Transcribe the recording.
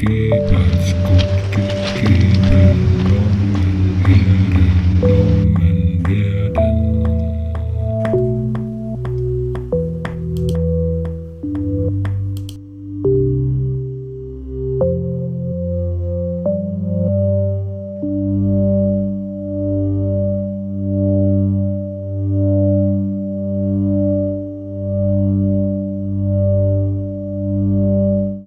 Mickey.